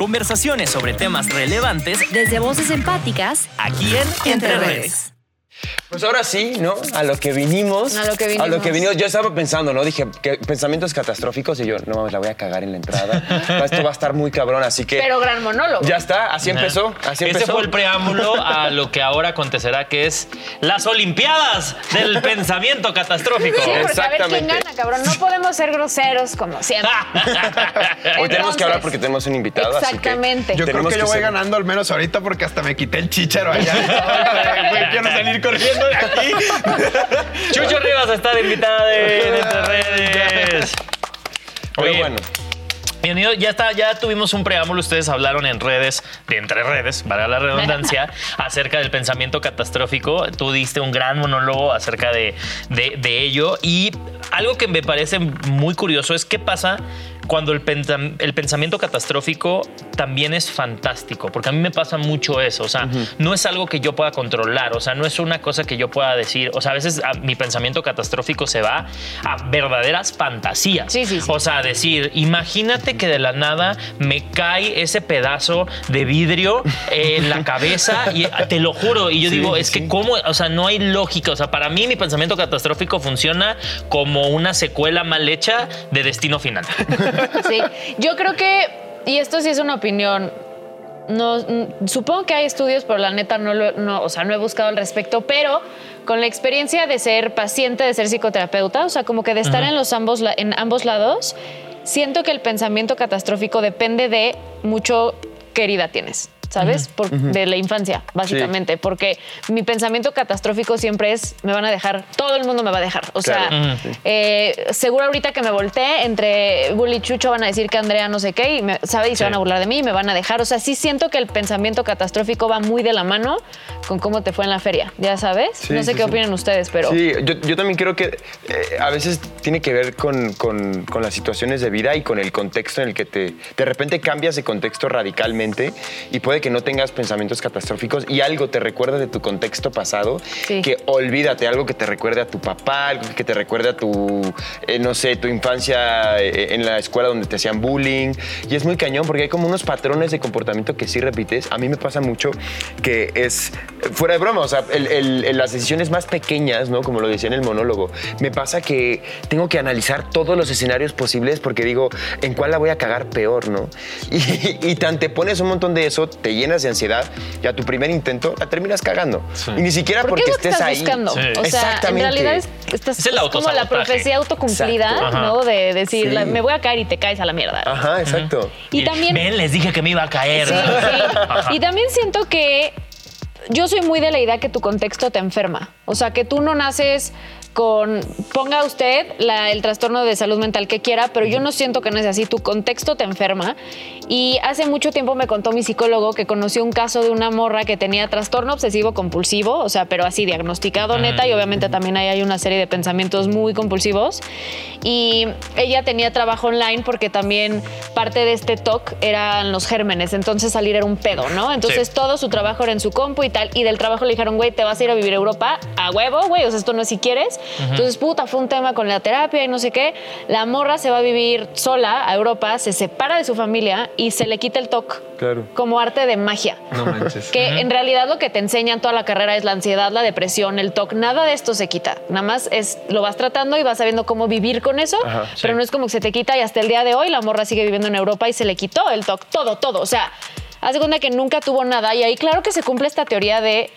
Conversaciones sobre temas relevantes Desde voces empáticas, aquí en Entre Redes. Pues ahora sí, ¿no? A lo que vinimos. A lo que vinimos. A lo que vinimos. Yo estaba pensando, ¿no? Dije, que pensamientos catastróficos y yo, no mames, la voy a cagar en la entrada. Esto va a estar muy cabrón, así que. Pero gran monólogo. Ya está, así empezó. Así Ese empezó. fue el preámbulo a lo que ahora acontecerá, que es las Olimpiadas del pensamiento catastrófico. Sí, porque a ver quién Exactamente. gana, cabrón. No podemos ser groseros como siempre. Hoy tenemos que Entonces, hablar porque tenemos un invitado. así que Exactamente. Yo creo que yo voy ser- ganando al menos ahorita porque hasta me quité el chicharo allá. Quiero salir corriendo de aquí. Chucho Rivas está de invitada de en Entre Redes. Pero Oye, bueno. Bienvenido, ya está, ya tuvimos un preámbulo, ustedes hablaron en redes, de entre redes, para la redundancia, acerca del pensamiento catastrófico. Tú diste un gran monólogo acerca de, de- de ello. Y algo que me parece muy curioso es qué pasa cuando el, pensa- el pensamiento catastrófico también es fantástico, porque a mí me pasa mucho eso, o sea, no es algo que yo pueda controlar, o sea, no es una cosa que yo pueda decir, o sea, a veces a- mi pensamiento catastrófico se va a verdaderas fantasías. Sí, sí, sí. O sea, decir, imagínate que de la nada me cae ese pedazo de vidrio en la cabeza y te lo juro. Y yo digo, es que cómo, o sea, no hay lógica. O sea, para mí mi pensamiento catastrófico funciona como una secuela mal hecha de Destino Final. Sí, yo creo que, y esto sí es una opinión, no, supongo que hay estudios, pero la neta no, lo- no, o sea, no he buscado al respecto, pero con la experiencia de ser paciente, de ser psicoterapeuta, o sea, como que de estar en, los ambos, en ambos lados, siento que el pensamiento catastrófico depende de mucho qué herida tienes. ¿Sabes? Por- De la infancia, básicamente. Porque mi pensamiento catastrófico siempre es, me van a dejar, todo el mundo me va a dejar. O sea, eh, seguro ahorita que me volteé, entre Bully y Chucho van a decir que Andrea no sé qué, y me, ¿sabe? Y se van a burlar de mí y me van a dejar. O sea, sí siento que el pensamiento catastrófico va muy de la mano con cómo te fue en la feria, ¿ya sabes? Sí, no sé sí, qué sí. opinan ustedes, pero... Sí, yo, yo también creo que eh, a veces tiene que ver con, con- con las situaciones de vida y con el contexto en el que te de repente cambias de contexto radicalmente y puede que no tengas pensamientos catastróficos y algo te recuerda de tu contexto pasado Sí. que olvídate, algo que te recuerde a tu papá, algo que te recuerde a tu, eh, no sé, tu infancia eh, en la escuela donde te hacían bullying y es muy cañón porque hay como unos patrones de comportamiento que sí repites. A mí me pasa mucho que es, fuera de broma, o sea, el- el- las decisiones más pequeñas, ¿no? Como lo decía en el monólogo, me pasa que tengo que analizar todos los escenarios posibles porque digo, ¿en cuál la voy a cagar peor, no? Y, y tan te pones un montón de eso, te llenas de ansiedad y a tu primer intento la terminas cagando. Y ni siquiera ¿Por qué porque es lo que estés estás ahí. buscando? Sí. O sea, en realidad es, estás- Es el es como la profecía autocumplida. ¿no? De decir, Sí. la- me voy a caer y te caes a la mierda. Ajá, exacto. Y también... Ven, les dije que me iba a caer. Sí, sí. Y también siento que yo soy muy de la idea que tu contexto te enferma. O sea, que tú no naces con, ponga usted la- el trastorno de salud mental que quiera, pero yo no siento que no es así. Tu contexto te enferma. Y hace mucho tiempo me contó mi psicólogo que conoció un caso de una morra que tenía trastorno obsesivo compulsivo, o sea, pero así diagnosticado neta, y obviamente también ahí hay una serie de pensamientos muy compulsivos. Y ella tenía trabajo online porque también parte de este TOC eran los gérmenes, entonces salir era un pedo, ¿no? Entonces Sí. todo su trabajo era en su compu y tal, y del trabajo le dijeron, güey, te vas a ir a vivir a Europa a huevo, güey, o sea, esto no es si quieres. Entonces, puta, fue un tema con la terapia y no sé qué. La morra se va a vivir sola a Europa, se separa de su familia y se le quita el TOC. Claro. Como arte de magia. No manches. Que en realidad lo que te enseñan toda la carrera es la ansiedad, la depresión, el TOC. Nada de esto se quita. Nada más es lo vas tratando y vas sabiendo cómo vivir con eso. Ajá, pero no es como que se te quita y hasta el día de hoy la morra sigue viviendo en Europa y se le quitó el TOC. Todo, todo. O sea, haz de cuenta que nunca tuvo nada. Y ahí claro que se cumple esta teoría de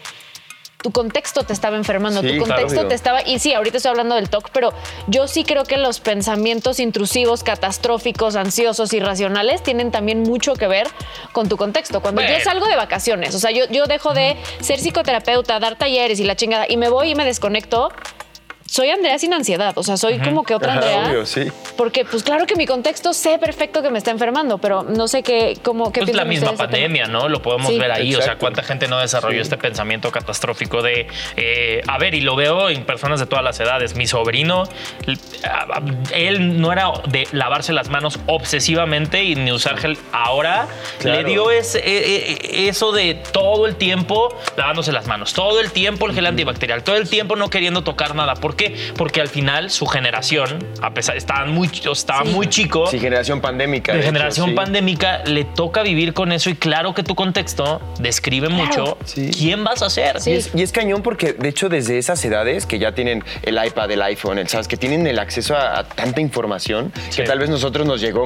tu contexto te estaba enfermando, Sí, tu contexto te estaba... Y sí, ahorita estoy hablando del TOC, pero yo sí creo que los pensamientos intrusivos, catastróficos, ansiosos, irracionales, tienen también mucho que ver con tu contexto. Cuando yo salgo de vacaciones, o sea, yo, yo dejo de ser psicoterapeuta, dar talleres y la chingada, y me voy y me desconecto, soy Andrea sin ansiedad, o sea, soy como que otra Andrea. obvio, sí. Porque, pues claro que mi contexto sé perfecto que me está enfermando, pero no sé qué, cómo, qué Pues la piensan misma pandemia, ¿no? Lo podemos Sí. ver ahí. O sea, cuánta gente no desarrolló este pensamiento catastrófico de, eh, a ver, y lo veo en personas de todas las edades. Mi sobrino, él no era de lavarse las manos obsesivamente y ni usar gel. Ahora Claro. le dio ese, eh, eh, eso de todo el tiempo lavándose las manos, todo el tiempo el gel antibacterial, todo el tiempo no queriendo tocar nada. ¿Por qué? Qué? Porque al final su generación, a pesar, estaban muy, estaba muy chico. Sí, generación pandémica. de generación sí. pandémica le toca vivir con eso y claro que tu contexto describe mucho Sí. quién vas a ser. Y es, y es cañón porque, de hecho, desde esas edades que ya tienen el iPad, el iPhone, el ¿sabes? que tienen el acceso a, a tanta información Sí. que tal vez nosotros nos llegó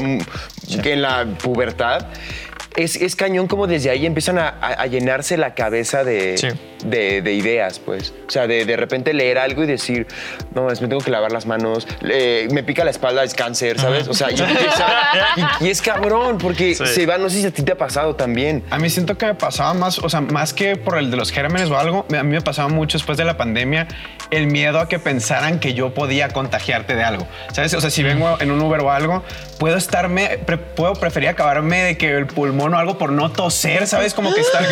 que en la pubertad. Es, es cañón como desde ahí empiezan a, a- a llenarse la cabeza de, Sí. de, de ideas, pues. O sea, de, de repente leer algo y decir, no, es- me tengo que lavar las manos, eh, me pica la espalda, es cáncer, ¿sabes? O sea, y, empieza- y- y es cabrón porque Sí. se va, no sé si a ti te ha pasado también. A mí siento que me pasaba más, o sea, más que por el de los gérmenes o algo, a mí me pasaba mucho después de la pandemia el miedo a que pensaran que yo podía contagiarte de algo. ¿Sabes? O sea, si vengo en un Uber o algo, puedo estarme, pre- puedo preferir acabarme de que el pulmón o algo por no toser, ¿sabes? Como que estar.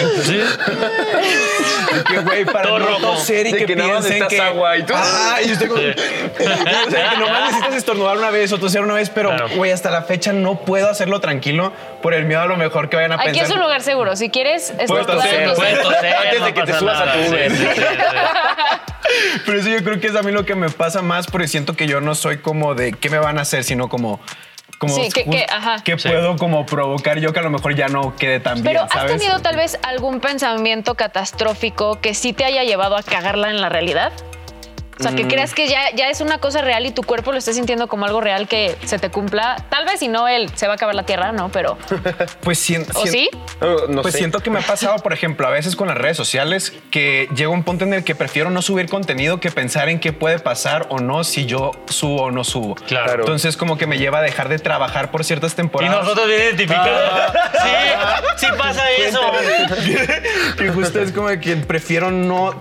Que, güey, para Todo no rojo. toser y De que, que nada más piensen necesitas que. agua y tú- Ajá, y yo estoy como- o sea, que nomás necesitas estornudar una vez o toser una vez, pero, Claro. güey, hasta la fecha no puedo hacerlo tranquilo por el miedo a lo mejor que vayan a Aquí pensar. es un lugar seguro. Si quieres, Puedo estás toser, Puedes toser, Antes no de que te subas a tu Uber. Sí, sí, sí. Pero eso yo creo que es a mí lo que me pasa más porque siento que yo no soy como de qué me van a hacer, sino como... como Sí, que- que- ajá. qué Sí. puedo como provocar yo que a lo mejor ya no quede tan Pero bien, ¿has tenido tal vez algún pensamiento catastrófico que sí te haya llevado a cagarla en la realidad? O sea, Mm. que creas que ya, ya es una cosa real y tu cuerpo lo esté sintiendo como algo real que se te cumpla. Tal vez si no, él se va a acabar la tierra, ¿no? Pero. Pues sien- ¿O sien- sí? No, no pues sé. siento que me ha pasado, por ejemplo, a veces con las redes sociales, que llega un punto en el que prefiero no subir contenido que pensar en qué puede pasar o no si yo subo o no subo. Claro. Entonces como que me lleva a dejar de trabajar por ciertas Y temporadas. nosotros bien identificados. Sí, sí pasa eso. que justo es como que prefiero no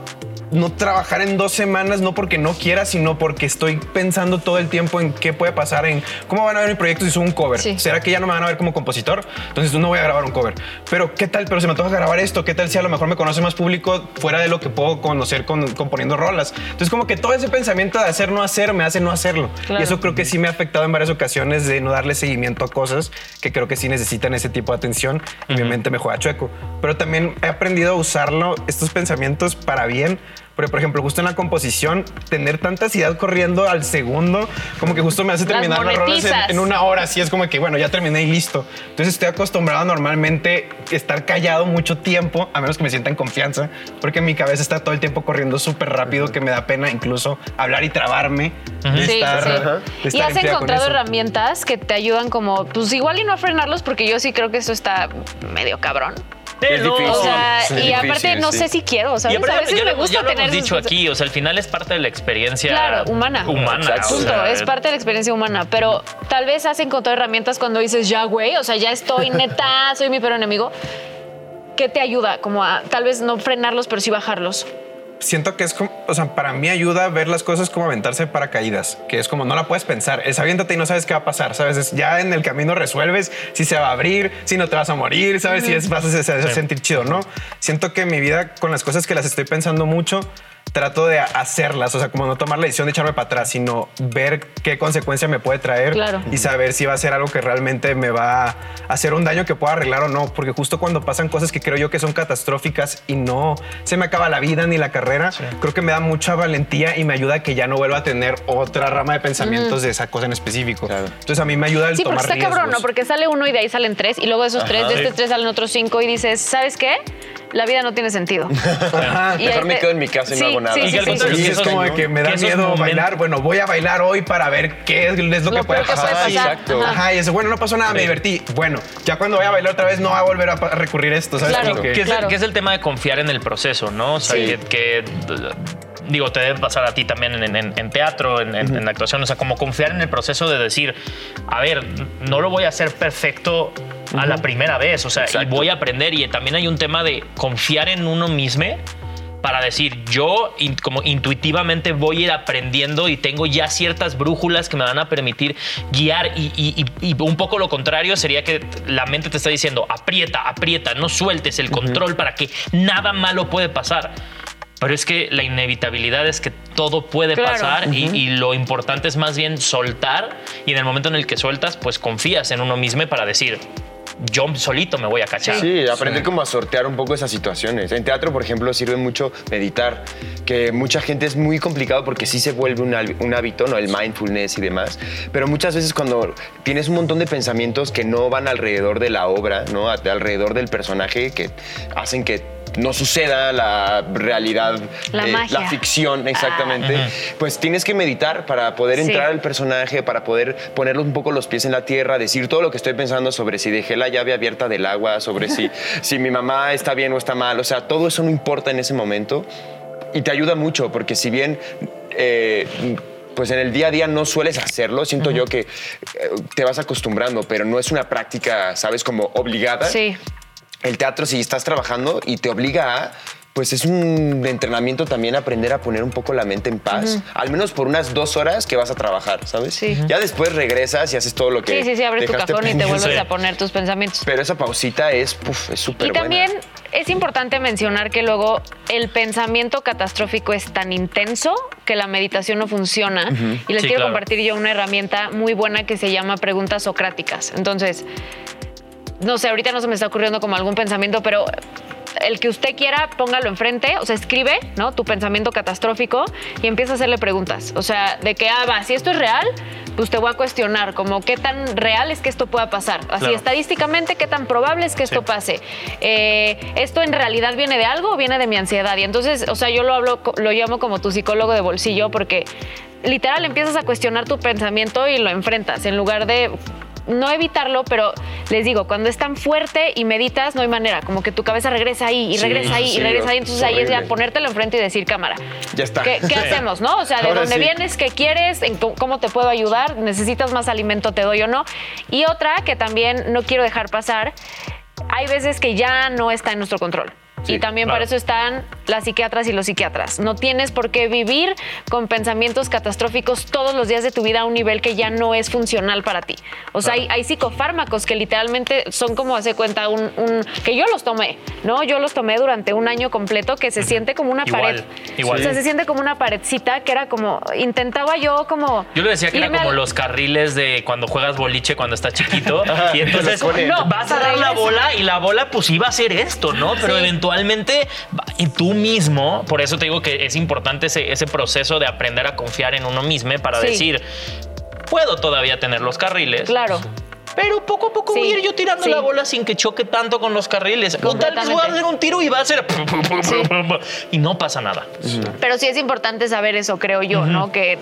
no trabajar en dos semanas, no porque no quiera, sino porque estoy pensando todo el tiempo en qué puede pasar, en cómo van a ver mi proyecto si subo un cover. Sí. ¿Será que ya no me van a ver como compositor? Entonces no voy a grabar un cover. Pero ¿qué tal? Pero se me antoja grabar esto. ¿Qué tal si a lo mejor me conoce más público fuera de lo que puedo conocer con, componiendo rolas? Entonces como que todo ese pensamiento de hacer no hacer me hace no hacerlo. Claro. Y eso creo que sí me ha afectado en varias ocasiones de no darle seguimiento a cosas que creo que sí necesitan ese tipo de atención y mi mente me juega chueco. Pero también he aprendido a usarlo, estos pensamientos para bien. Porque, por ejemplo, justo en la composición, tener tanta ansiedad corriendo al segundo, como que justo me hace terminar las rolas en, una hora. Así es como que, bueno, ya terminé y listo. Entonces estoy acostumbrado normalmente a estar callado mucho tiempo, a menos que me sienta en confianza, porque mi cabeza está todo el tiempo corriendo súper rápido que me da pena incluso hablar y trabarme. de Sí, estar- sí, de sí. estar Y has encontrado herramientas que te ayudan como, pues igual y no a frenarlos, porque yo sí creo que eso está medio cabrón. Difícil. O sea, Sí, y difícil, aparte no sí. sé si quiero, Y ¿sabes? aparte, a veces ya me gusta ya lo tener hemos dicho aquí, o sea, al final es parte de la experiencia Claro, humana. humana. Exacto. o sea, es parte de la experiencia humana, pero tal vez has encontrado herramientas cuando dices, ya, güey, o sea, ya estoy neta, soy mi peor enemigo. ¿Qué te ayuda? Como a tal vez no frenarlos, pero sí bajarlos. Siento que es como, o sea, para mí ayuda a ver las cosas como aventarse de paracaídas, que es como no la puedes pensar, es aviéntate y no sabes qué va a pasar, sabes, Es- ya en el camino resuelves si se va a abrir, si no te vas a morir, sabes, si es, vas a sentir chido, ¿no? Siento que mi vida con las cosas que las estoy pensando mucho, trato de hacerlas, o sea, como no tomar la decisión de echarme para atrás, sino ver qué consecuencia me puede traer Claro. y saber si va a ser algo que realmente me va a hacer un daño que pueda arreglar o no, porque justo cuando pasan cosas que creo yo que son catastróficas y no se me acaba la vida ni la carrera, creo que me da mucha valentía y me ayuda a que ya no vuelva a tener otra rama de pensamientos de esa cosa en específico. Claro. Entonces a mí me ayuda el Sí, porque tomar está cabrón, ¿no? Porque sale uno y de ahí salen tres, y luego de esos tres, de este Sí. tres salen otros cinco, y dices, ¿sabes qué? La vida no tiene sentido. Ajá. Y Mejor me te- quedo en mi casa y no Sí, hago nada. sí, Y sí, que. Y que es como de que me da que miedo momentos- bailar. Bueno, voy a bailar hoy para ver qué es, es lo, Lo que puede que pasar. pasar. exacto. Ajá. Y eso, bueno, no pasó nada, me divertí. Bueno, ya cuando vaya a bailar otra vez no va a volver a recurrir a esto, ¿sabes? Claro. Que- Que es, Claro. el, que es el tema de confiar en el proceso, ¿no? O sea, Sí. que, que, digo, te debe pasar a ti también en, en- en teatro, en, en- en la actuación, o sea, como confiar en el proceso de decir, a ver, no lo voy a hacer perfecto a la primera vez, o sea, y voy a aprender y también hay un tema de confiar en uno mismo para decir, yo in- como intuitivamente voy a ir aprendiendo y tengo ya ciertas brújulas que me van a permitir guiar y, y- y- y un poco lo contrario sería que la mente te está diciendo, aprieta, aprieta, no sueltes el control para que nada malo puede pasar. Pero es que la inevitabilidad es que todo puede Claro. pasar y, y lo importante es más bien soltar y en el momento en el que sueltas, pues confías en uno mismo para decir, yo solito me voy a cachar. Sí, aprender como a sortear un poco esas situaciones. En teatro, por ejemplo, sirve mucho meditar, que mucha gente es muy complicado porque sí se vuelve un, un hábito, ¿no? El mindfulness y demás. Pero muchas veces cuando tienes un montón de pensamientos que no van alrededor de la obra, ¿no? A- Alrededor del personaje, que hacen que no suceda la realidad, La eh, magia. la ficción, exactamente. Pues tienes que meditar para poder Sí. entrar al personaje, para poder ponerle un poco los pies en la tierra, decir todo lo que estoy pensando sobre si dejé la llave abierta del agua, sobre si, si mi mamá está bien o está mal. O sea, todo eso no importa en ese momento y te ayuda mucho porque si bien... eh, pues en el día a día no sueles hacerlo, siento yo que eh, te vas acostumbrando, pero no es una práctica, ¿sabes? Como obligada Sí. El teatro, si estás trabajando y te obliga a, pues es un entrenamiento también aprender a poner un poco la mente en paz, al menos por unas dos horas que vas a trabajar, ¿sabes? Sí. Ya después regresas y haces todo lo que Sí, sí, sí, abres tu cajón y te vuelves Sí. a poner tus pensamientos. Pero esa pausita es, puf, es súper Y buena. también es importante mencionar que luego el pensamiento catastrófico es tan intenso que la meditación no funciona. Y les Sí, quiero claro. compartir yo una herramienta muy buena que se llama preguntas socráticas. Entonces, no sé, ahorita no se me está ocurriendo como algún pensamiento, pero el que usted quiera, póngalo enfrente, o sea, escribe, ¿no? Tu pensamiento catastrófico y empieza a hacerle preguntas. O sea, de que, ah, va, si esto es real, pues te voy a cuestionar, como qué tan real es que esto pueda pasar. Así, Claro. estadísticamente, qué tan probable es que esto Sí. pase. Eh, ¿Esto en realidad viene de algo o viene de mi ansiedad? Y entonces, o sea, yo lo hablo, lo llamo como tu psicólogo de bolsillo porque literal empiezas a cuestionar tu pensamiento y lo enfrentas en lugar de no evitarlo, pero les digo, cuando es tan fuerte y meditas, no hay manera, como que tu cabeza regresa ahí y Sí, regresa ahí sí, y regresa ahí, entonces ahí es ya ponértelo enfrente y decir cámara. Ya está. ¿Qué, hacemos, no? O sea, de Ahora dónde sí. vienes, qué quieres, en cómo- te puedo ayudar, necesitas más alimento, te doy o no. Y otra que también no quiero dejar pasar, hay veces que ya no está en nuestro control. Y también claro. para eso están las psiquiatras y los psiquiatras. No tienes por qué vivir con pensamientos catastróficos todos los días de tu vida a un nivel que ya no es funcional para ti. O sea, hay, hay psicofármacos que literalmente son como hace cuenta un, un- que yo los tomé, ¿no? Yo los tomé durante un año completo que se siente como una Igual, pared. igual. O sea, se siente como una paredcita que era como intentaba yo como Yo le decía que era como al- los carriles de cuando juegas boliche cuando estás chiquito. y entonces no, vas a dar la bola y la bola pues iba a ser esto, ¿no? Pero Sí. eventualmente y tú mismo, por eso te digo que es importante ese, ese proceso de aprender a confiar en uno mismo para Sí. decir, puedo todavía tener los carriles. Claro. Pero poco a poco voy a ir yo tirando sí. la bola sin que choque tanto con los carriles. O tal vez voy a hacer un tiro y va a ser... Y no pasa nada. Pero sí es importante saber eso, creo yo, ¿no? Que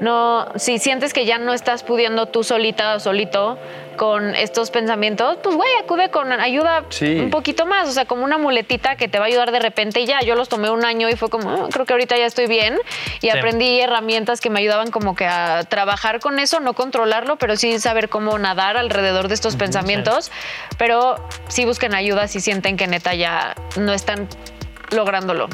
no, si sientes que ya no estás pudiendo tú solita o solito con estos pensamientos, pues güey, acude con ayuda Sí. un poquito más, o sea, como una muletita que te va a ayudar de repente y ya. Yo los tomé un año y fue como, "Ah, creo que ahorita ya estoy bien y Sí. aprendí herramientas que me ayudaban como que a trabajar con eso, no controlarlo, pero sí saber cómo nadar alrededor de estos pensamientos. Pero sí busquen ayuda si sienten que neta ya no están lográndolo.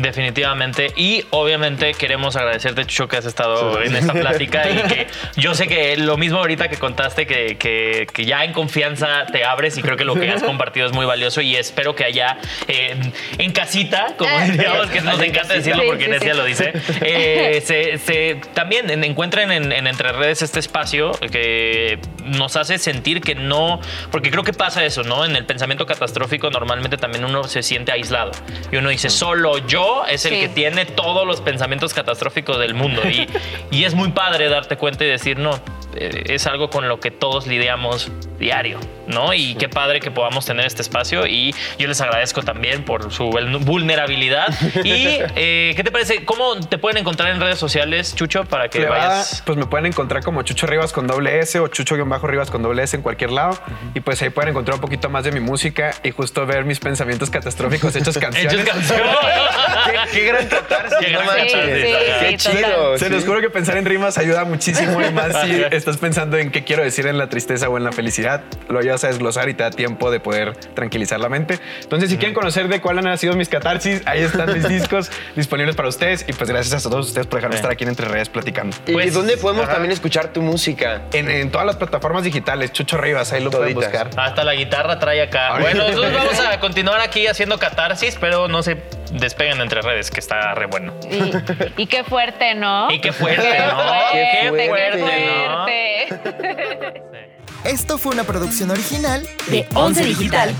Definitivamente. Y obviamente queremos agradecerte, Chucho, que has estado en esta plática y que yo sé que lo mismo ahorita que contaste, que, que- que ya en confianza te abres y creo que lo que has compartido es muy valioso y espero que allá eh, en casita, como Eh. diríamos, que nos encanta decirlo porque sí, Necia sí. lo dice, eh, se, se- también en- encuentren en, en Entre Redes este espacio que nos hace sentir que no, porque creo que pasa eso, ¿no? En el pensamiento catastrófico normalmente también uno se siente aislado y uno dice, solo yo es el Sí. que tiene todos los pensamientos catastróficos del mundo y, y es muy padre darte cuenta y decir, no, es algo con lo que todos lidiamos diario, ¿no? Y qué padre que podamos tener este espacio y yo les agradezco también por su vul- vulnerabilidad. Y, eh, ¿qué te parece? ¿Cómo te pueden encontrar en redes sociales, Chucho, para que vayas? pues me pueden encontrar como Chucho Rivas con doble S o Chucho-Rivas con doble S en cualquier lado. Y pues ahí pueden encontrar un poquito más de mi música y justo ver mis pensamientos catastróficos hechos canciones. Hechos canciones. qué, qué gran catarsis, Qué no gran Sí. Qué sí, chido. Se los juro que pensar en rimas ayuda muchísimo y más si estás pensando en qué quiero decir en la tristeza o en la felicidad. Lo ayudas a desglosar y te da tiempo de poder tranquilizar la mente. Entonces, si quieren conocer de cuál han sido mis catarsis, ahí están mis discos disponibles para ustedes. Y pues gracias a todos ustedes por dejarme Bien. estar aquí en Entre Redes platicando. ¿Y Pues, dónde podemos ajá. también escuchar tu música? En, en todas las plataformas digitales, Chucho Rivas, ahí lo pueden Toditas. buscar. Hasta la guitarra trae acá. Bueno, entonces vamos a continuar aquí haciendo catarsis, pero no se despeguen entre redes, que está re bueno. Y, y qué fuerte, ¿no? Y qué fuerte, Qué ¿no? fuerte, Qué qué fuerte, ¿no? fuerte. Esto fue una producción original De Once Digital.